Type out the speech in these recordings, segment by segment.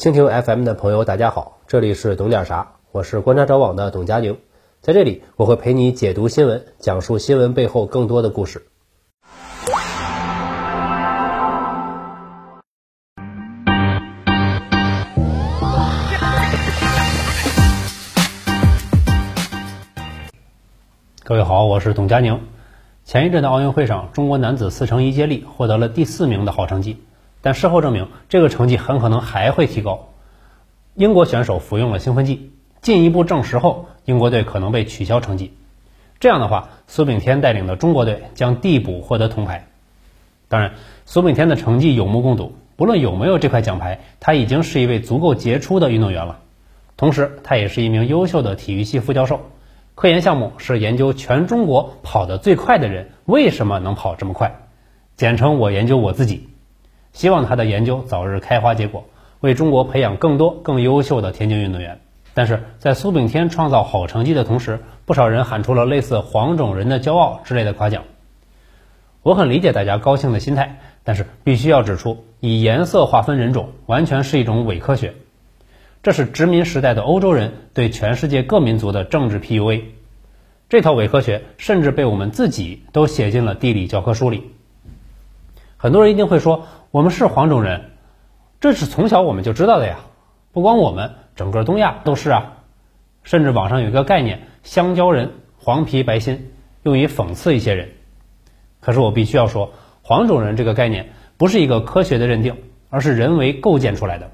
蜻蜓 FM 的朋友，大家好，这里是懂点啥，我是观察者网的董佳宁，在这里我会陪你解读新闻，讲述新闻背后更多的故事。各位好，我是董佳宁。前一阵的奥运会上，中国男子四乘一接力获得了第四名的好成绩。但事后证明，这个成绩很可能还会提高。英国选手服用了兴奋剂，进一步证实后，英国队可能被取消成绩。这样的话，苏炳添带领的中国队将递补获得铜牌。当然，苏炳添的成绩有目共睹，不论有没有这块奖牌，他已经是一位足够杰出的运动员了。同时，他也是一名优秀的体育系副教授，科研项目是研究全中国跑得最快的人为什么能跑这么快，简称我研究我自己。希望他的研究早日开花结果，为中国培养更多更优秀的田径运动员。但是在苏炳添创造好成绩的同时，不少人喊出了类似“黄种人的骄傲”之类的夸奖。我很理解大家高兴的心态，但是必须要指出，以颜色划分人种完全是一种伪科学。这是殖民时代的欧洲人对全世界各民族的政治 PUA。这套伪科学甚至被我们自己都写进了地理教科书里。很多人一定会说。我们是黄种人，这是从小我们就知道的呀。不光我们，整个东亚都是啊。甚至网上有一个概念“香蕉人”，黄皮白心，用于讽刺一些人。可是我必须要说，黄种人这个概念不是一个科学的认定，而是人为构建出来的。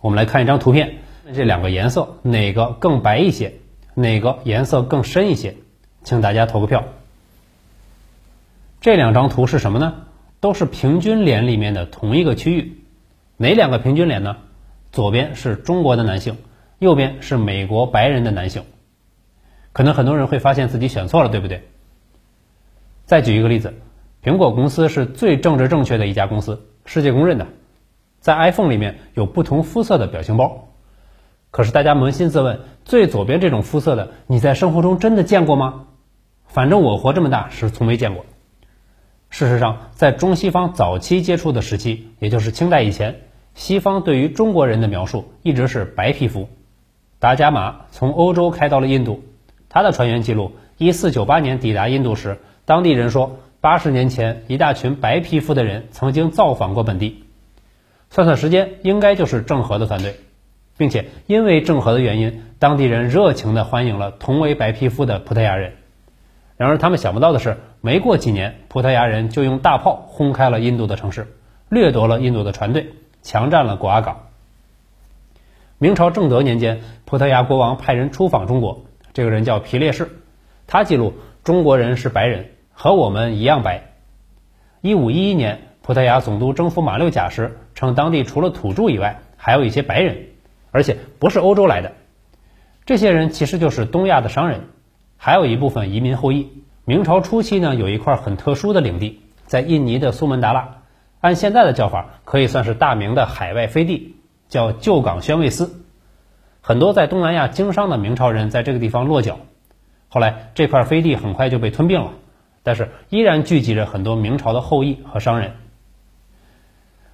我们来看一张图片，这两个颜色哪个更白一些，哪个颜色更深一些？请大家投个票。这两张图是什么呢？都是平均脸里面的同一个区域，哪两个平均脸呢？左边是中国的男性，右边是美国白人的男性。可能很多人会发现自己选错了，对不对？再举一个例子，苹果公司是最政治正确的一家公司，世界公认的，在 iPhone 里面有不同肤色的表情包。可是大家扪心自问，最左边这种肤色的，你在生活中真的见过吗？反正我活这么大是从没见过。事实上，在中西方早期接触的时期，也就是清代以前，西方对于中国人的描述一直是白皮肤。达伽马从欧洲开到了印度，他的船员记录，一四九八年抵达印度时，当地人说，八十年前一大群白皮肤的人曾经造访过本地。算算时间，应该就是郑和的团队，并且因为郑和的原因，当地人热情地欢迎了同为白皮肤的葡萄牙人。然而，他们想不到的是，没过几年，葡萄牙人就用大炮轰开了印度的城市，掠夺了印度的船队，强占了果阿港。明朝正德年间，葡萄牙国王派人出访中国，这个人叫皮列士，他记录中国人是白人，和我们一样白。一五一一年，葡萄牙总督征服马六甲时，称当地除了土著以外，还有一些白人，而且不是欧洲来的。这些人其实就是东亚的商人。还有一部分移民后裔。明朝初期呢，有一块很特殊的领地，在印尼的苏门答腊，按现在的叫法，可以算是大明的海外飞地，叫旧港宣慰司。很多在东南亚经商的明朝人在这个地方落脚。后来这块飞地很快就被吞并了，但是依然聚集着很多明朝的后裔和商人。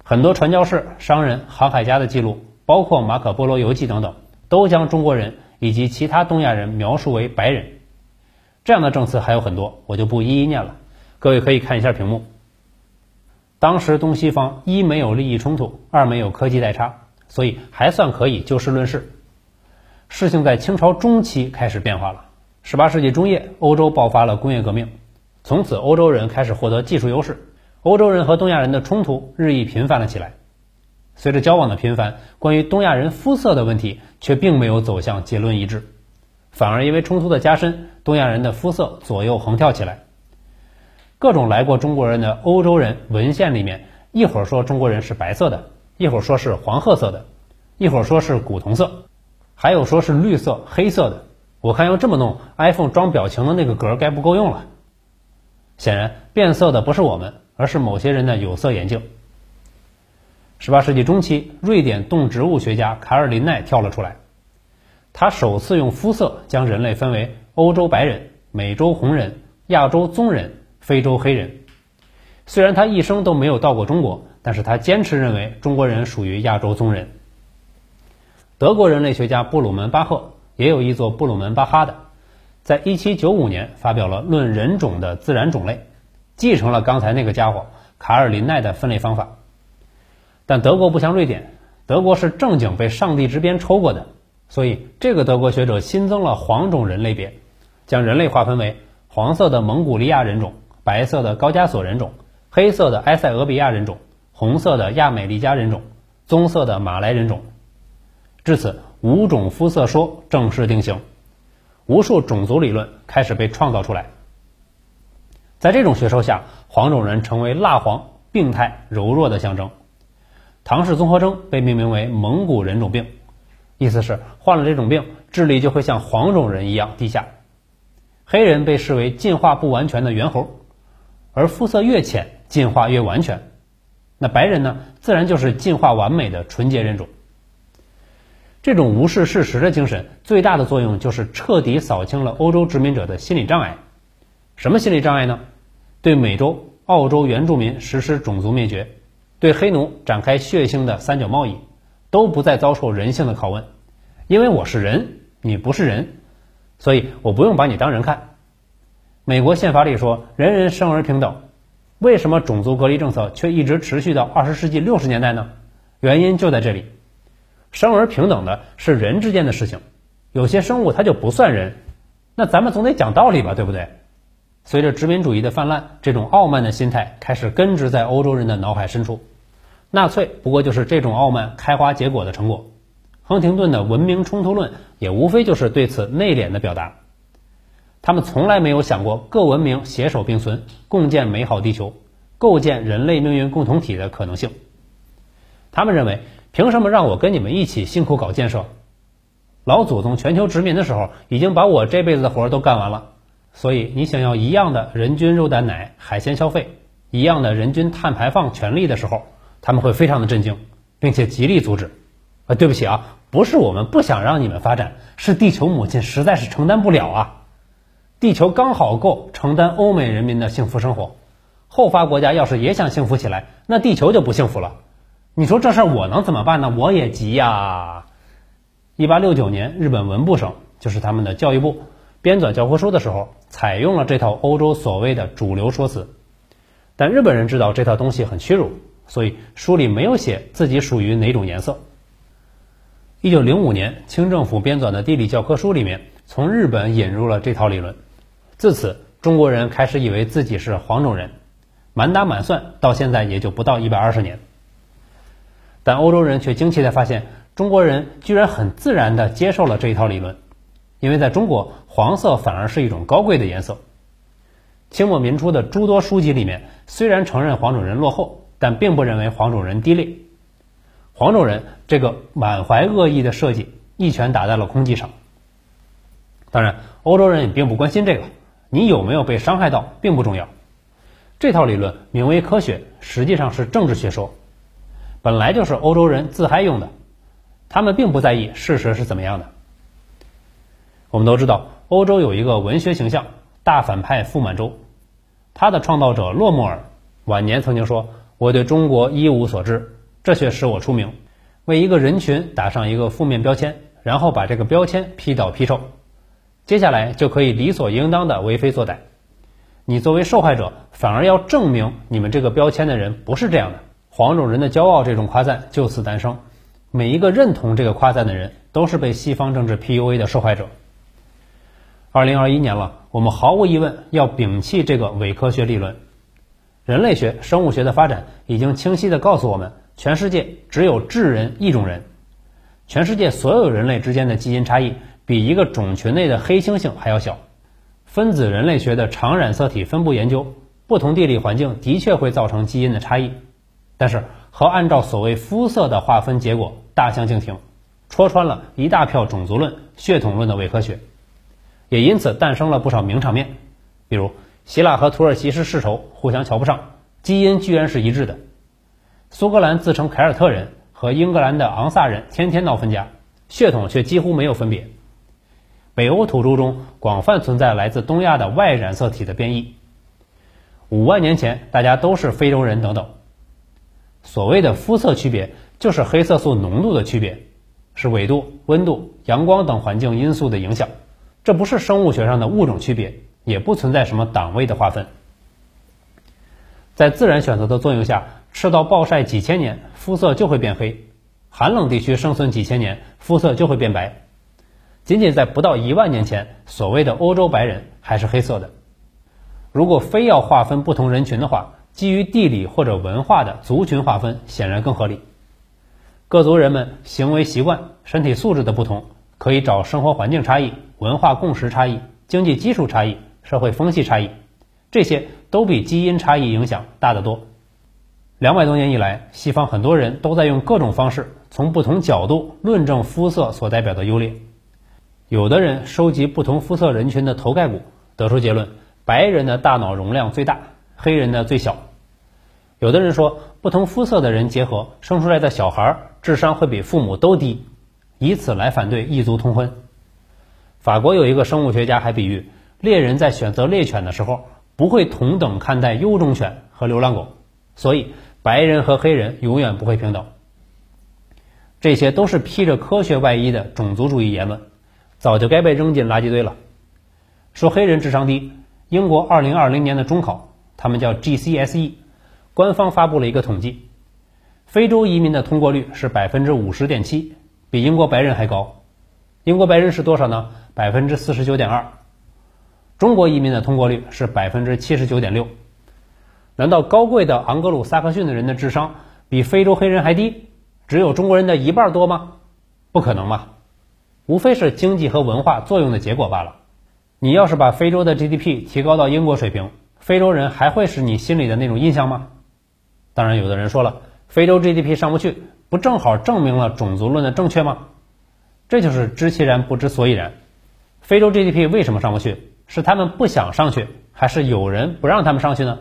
很多传教士、商人、航海家的记录，包括马可波罗游记等等，都将中国人以及其他东亚人描述为白人。这样的证词还有很多，我就不一一念了。各位可以看一下屏幕。当时东西方一没有利益冲突，二没有科技代差，所以还算可以就事论事。事情在清朝中期开始变化了。十八世纪中叶，欧洲爆发了工业革命，从此欧洲人开始获得技术优势，欧洲人和东亚人的冲突日益频繁了起来。随着交往的频繁，关于东亚人肤色的问题却并没有走向结论一致。反而因为冲突的加深，东亚人的肤色左右横跳起来。各种来过中国人的欧洲人文献里面，一会儿说中国人是白色的，一会儿说是黄褐色的，一会儿说是古铜色，还有说是绿色、黑色的。我看要这么弄，iPhone 装表情的那个格该不够用了。显然，变色的不是我们，而是某些人的有色眼镜。十八世纪中期，瑞典动植物学家卡尔林奈跳了出来。他首次用肤色将人类分为欧洲白人、美洲红人、亚洲棕人、非洲黑人。虽然他一生都没有到过中国，但是他坚持认为中国人属于亚洲棕人。德国人类学家布鲁门巴赫也有一座布鲁门巴哈的，在1795年发表了《论人种的自然种类》，继承了刚才那个家伙卡尔林奈的分类方法。但德国不像瑞典，德国是正经被上帝之鞭抽过的，所以这个德国学者新增了黄种人类别，将人类划分为黄色的蒙古利亚人种、白色的高加索人种、黑色的埃塞俄比亚人种、红色的亚美利加人种、棕色的马来人种。至此，五种肤色说正式定型，无数种族理论开始被创造出来。在这种学说下，黄种人成为蜡黄、病态、柔弱的象征。唐氏综合征被命名为蒙古人种病，意思是患了这种病，智力就会像黄种人一样低下。黑人被视为进化不完全的猿猴，而肤色越浅，进化越完全。那白人呢，自然就是进化完美的纯洁人种。这种无视事实的精神，最大的作用就是彻底扫清了欧洲殖民者的心理障碍。什么心理障碍呢？对美洲、澳洲原住民实施种族灭绝，对黑奴展开血腥的三角贸易，都不再遭受人性的拷问。因为我是人，你不是人，所以我不用把你当人看。美国宪法里说人人生而平等，为什么种族隔离政策却一直持续到二十世纪六十年代呢？原因就在这里。生而平等的是人之间的事情，有些生物它就不算人，那咱们总得讲道理吧，对不对？随着殖民主义的泛滥，这种傲慢的心态开始根植在欧洲人的脑海深处。纳粹不过就是这种傲慢开花结果的成果。亨廷顿的文明冲突论也无非就是对此内敛的表达。他们从来没有想过各文明携手并存，共建美好地球，构建人类命运共同体的可能性。他们认为。凭什么让我跟你们一起辛苦搞建设？老祖宗全球殖民的时候，已经把我这辈子的活儿都干完了。所以你想要一样的人均肉蛋奶海鲜消费，一样的人均碳排放权利的时候，他们会非常的震惊，并且极力阻止。啊，对不起啊，不是我们不想让你们发展，是地球母亲实在是承担不了啊。地球刚好够承担欧美人民的幸福生活，后发国家要是也想幸福起来，那地球就不幸福了。你说这事儿我能怎么办呢？我也急呀！一八六九年，日本文部省就是他们的教育部编纂教科书的时候，采用了这套欧洲所谓的主流说辞。但日本人知道这套东西很屈辱，所以书里没有写自己属于哪种颜色。一九零五年，清政府编纂的地理教科书里面从日本引入了这套理论。自此，中国人开始以为自己是黄种人，满打满算到现在也就不到一百二十年。但欧洲人却惊奇地发现，中国人居然很自然地接受了这一套理论，因为在中国，黄色反而是一种高贵的颜色。清末民初的诸多书籍里面，虽然承认黄种人落后，但并不认为黄种人低劣。黄种人这个满怀恶意的设计，一拳打在了空气上。当然，欧洲人也并不关心这个，你有没有被伤害到并不重要。这套理论名为科学，实际上是政治学说。本来就是欧洲人自嗨用的，他们并不在意事实是怎么样的。我们都知道，欧洲有一个文学形象——大反派傅满洲，他的创造者洛莫尔晚年曾经说：“我对中国一无所知，这却使我出名。为一个人群打上一个负面标签，然后把这个标签批倒批臭，接下来就可以理所应当的为非作歹。你作为受害者，反而要证明你们这个标签的人不是这样的。”黄种人的骄傲，这种夸赞就此诞生。每一个认同这个夸赞的人，都是被西方政治 PUA 的受害者。二零二一年了，我们毫无疑问要摒弃这个伪科学理论。人类学、生物学的发展已经清晰地告诉我们，全世界只有智人一种人。全世界所有人类之间的基因差异，比一个种群内的黑猩猩还要小。分子人类学的常染色体分布研究，不同地理环境的确会造成基因的差异。但是和按照所谓肤色的划分结果大相径庭，戳穿了一大票种族论、血统论的伪科学，也因此诞生了不少名场面，比如希腊和土耳其是世仇，互相瞧不上，基因居然是一致的；苏格兰自称凯尔特人和英格兰的昂萨人天天闹分家，血统却几乎没有分别；北欧土著中广泛存在来自东亚的外染色体的变异；五万年前大家都是非洲人等等。所谓的肤色区别，就是黑色素浓度的区别，是纬度、温度、阳光等环境因素的影响。这不是生物学上的物种区别，也不存在什么档位的划分。在自然选择的作用下，赤道暴晒几千年，肤色就会变黑；寒冷地区生存几千年，肤色就会变白。仅仅在不到一万年前，所谓的欧洲白人还是黑色的。如果非要划分不同人群的话，基于地理或者文化的族群划分显然更合理。各族人们行为习惯、身体素质的不同，可以找生活环境差异、文化共识差异、经济基础差异、社会风气差异，这些都比基因差异影响大得多。两百多年以来，西方很多人都在用各种方式，从不同角度论证肤色所代表的优劣。有的人收集不同肤色人群的头盖骨，得出结论：白人的大脑容量最大，黑人的最小。有的人说，不同肤色的人结合生出来的小孩智商会比父母都低，以此来反对异族通婚。法国有一个生物学家还比喻，猎人在选择猎犬的时候，不会同等看待优种犬和流浪狗，所以白人和黑人永远不会平等。这些都是披着科学外衣的种族主义言论。早就该被扔进垃圾堆了。说黑人智商低，英国2020年的中考，他们叫 GCSE，官方发布了一个统计，非洲移民的通过率是百分之五十点七，比英国白人还高。英国白人是多少呢？百分之四十九点二。中国移民的通过率是百分之七十九点六。难道高贵的昂格鲁萨克逊的人的智商比非洲黑人还低？只有中国人的一半多吗？不可能吧。无非是经济和文化作用的结果罢了。你要是把非洲的 GDP 提高到英国水平，非洲人还会是你心里的那种印象吗？当然，有的人说了，非洲 GDP 上不去，不正好证明了种族论的正确吗？这就是知其然不知所以然。非洲 GDP 为什么上不去？是他们不想上去，还是有人不让他们上去呢？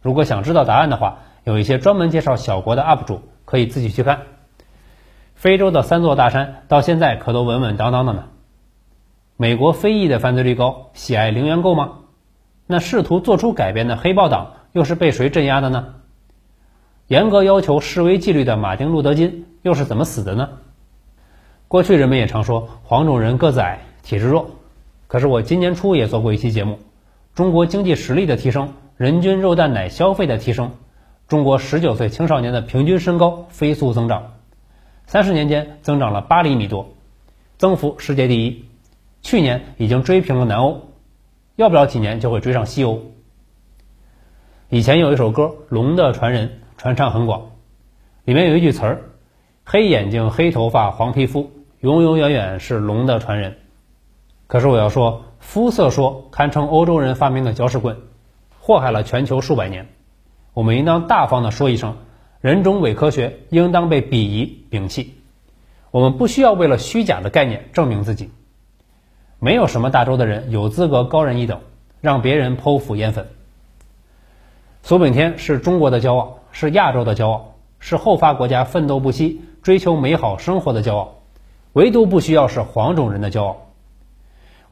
如果想知道答案的话，有一些专门介绍小国的 UP 主可以自己去看。非洲的三座大山到现在可都稳稳当当的呢。美国非裔的犯罪率高，喜爱零元购吗？那试图做出改变的黑豹党又是被谁镇压的呢？严格要求示威纪律的马丁路德金又是怎么死的呢？过去人们也常说黄种人个子矮，体质弱。可是我今年初也做过一期节目，中国经济实力的提升，人均肉蛋奶消费的提升，中国十九岁青少年的平均身高飞速增长。三十年间增长了八厘米多，增幅世界第一，去年已经追平了南欧，要不了几年就会追上西欧。以前有一首歌《龙的传人》，传唱很广，里面有一句词儿：“黑眼睛、黑头发、黄皮肤，永永远远是龙的传人。”可是我要说，肤色说堪称欧洲人发明的搅屎棍，祸害了全球数百年，我们应当大方的说一声。人种伪科学应当被鄙夷摒弃，我们不需要为了虚假的概念证明自己。没有什么大洲的人有资格高人一等，让别人剖腹烟粉。苏炳添是中国的骄傲，是亚洲的骄傲，是后发国家奋斗不息、追求美好生活的骄傲，唯独不需要是黄种人的骄傲。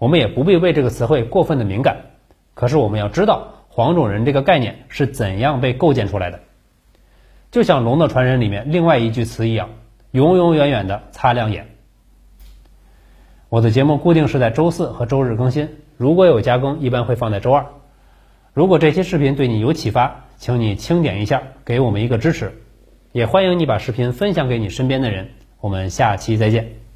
我们也不必为这个词汇过分的敏感，可是我们要知道黄种人这个概念是怎样被构建出来的。就像《龙的传人》里面另外一句词一样，永永远远的擦亮眼。我的节目固定是在周四和周日更新，如果有加更，一般会放在周二。如果这期视频对你有启发，请你轻点一下，给我们一个支持。也欢迎你把视频分享给你身边的人。我们下期再见。